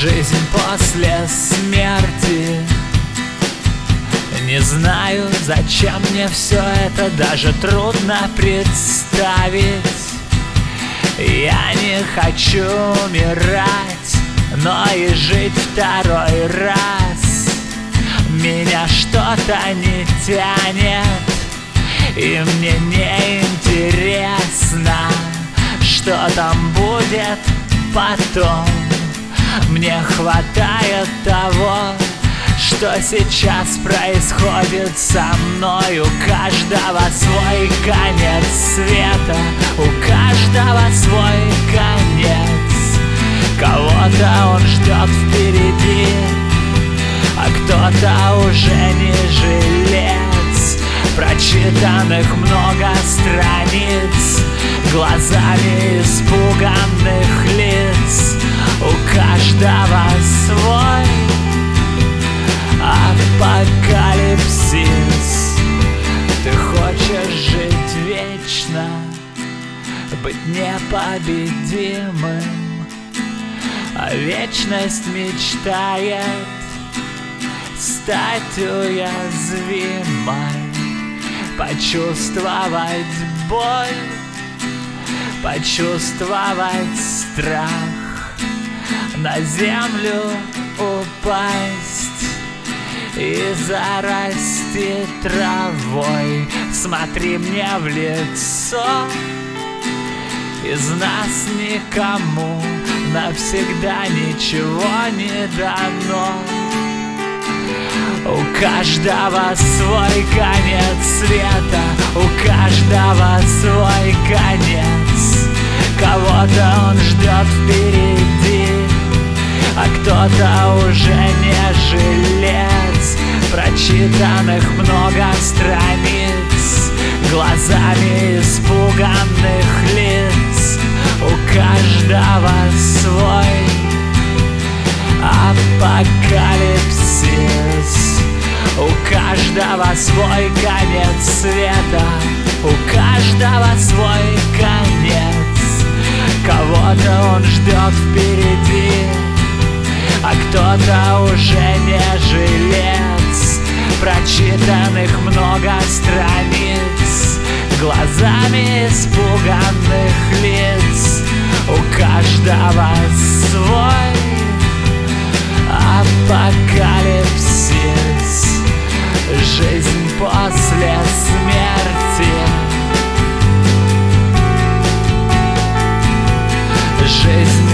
Жизнь после смерти. Не знаю, зачем мне все это Даже трудно представить. Я не хочу умирать Но и жить второй раз. Меня что-то не тянет И мне не интересно Что там будет потом мне хватает того, что сейчас происходит со мной У каждого свой конец света У каждого свой конец. Кого-то он ждет впереди А кто-то уже не жилец. Прочитанных много страниц Глазами испуганных у каждого свой апокалипсис. Ты хочешь жить вечно, быть непобедимым. А вечность мечтает стать уязвимой. Почувствовать боль, почувствовать страх на землю упасть и зарасти травой. Смотри мне в лицо, из нас никому навсегда ничего не дано. У каждого свой конец кто-то уже не жилец Прочитанных много страниц Глазами испуганных лиц. У каждого свой апокалипсис. У каждого свой конец света. У каждого свой конец. Кого-то он ждет впереди кто-то уже не жилец Прочитанных много страниц Глазами испуганных лиц. У каждого свой апокалипсис. Жизнь после смерти. Жизнь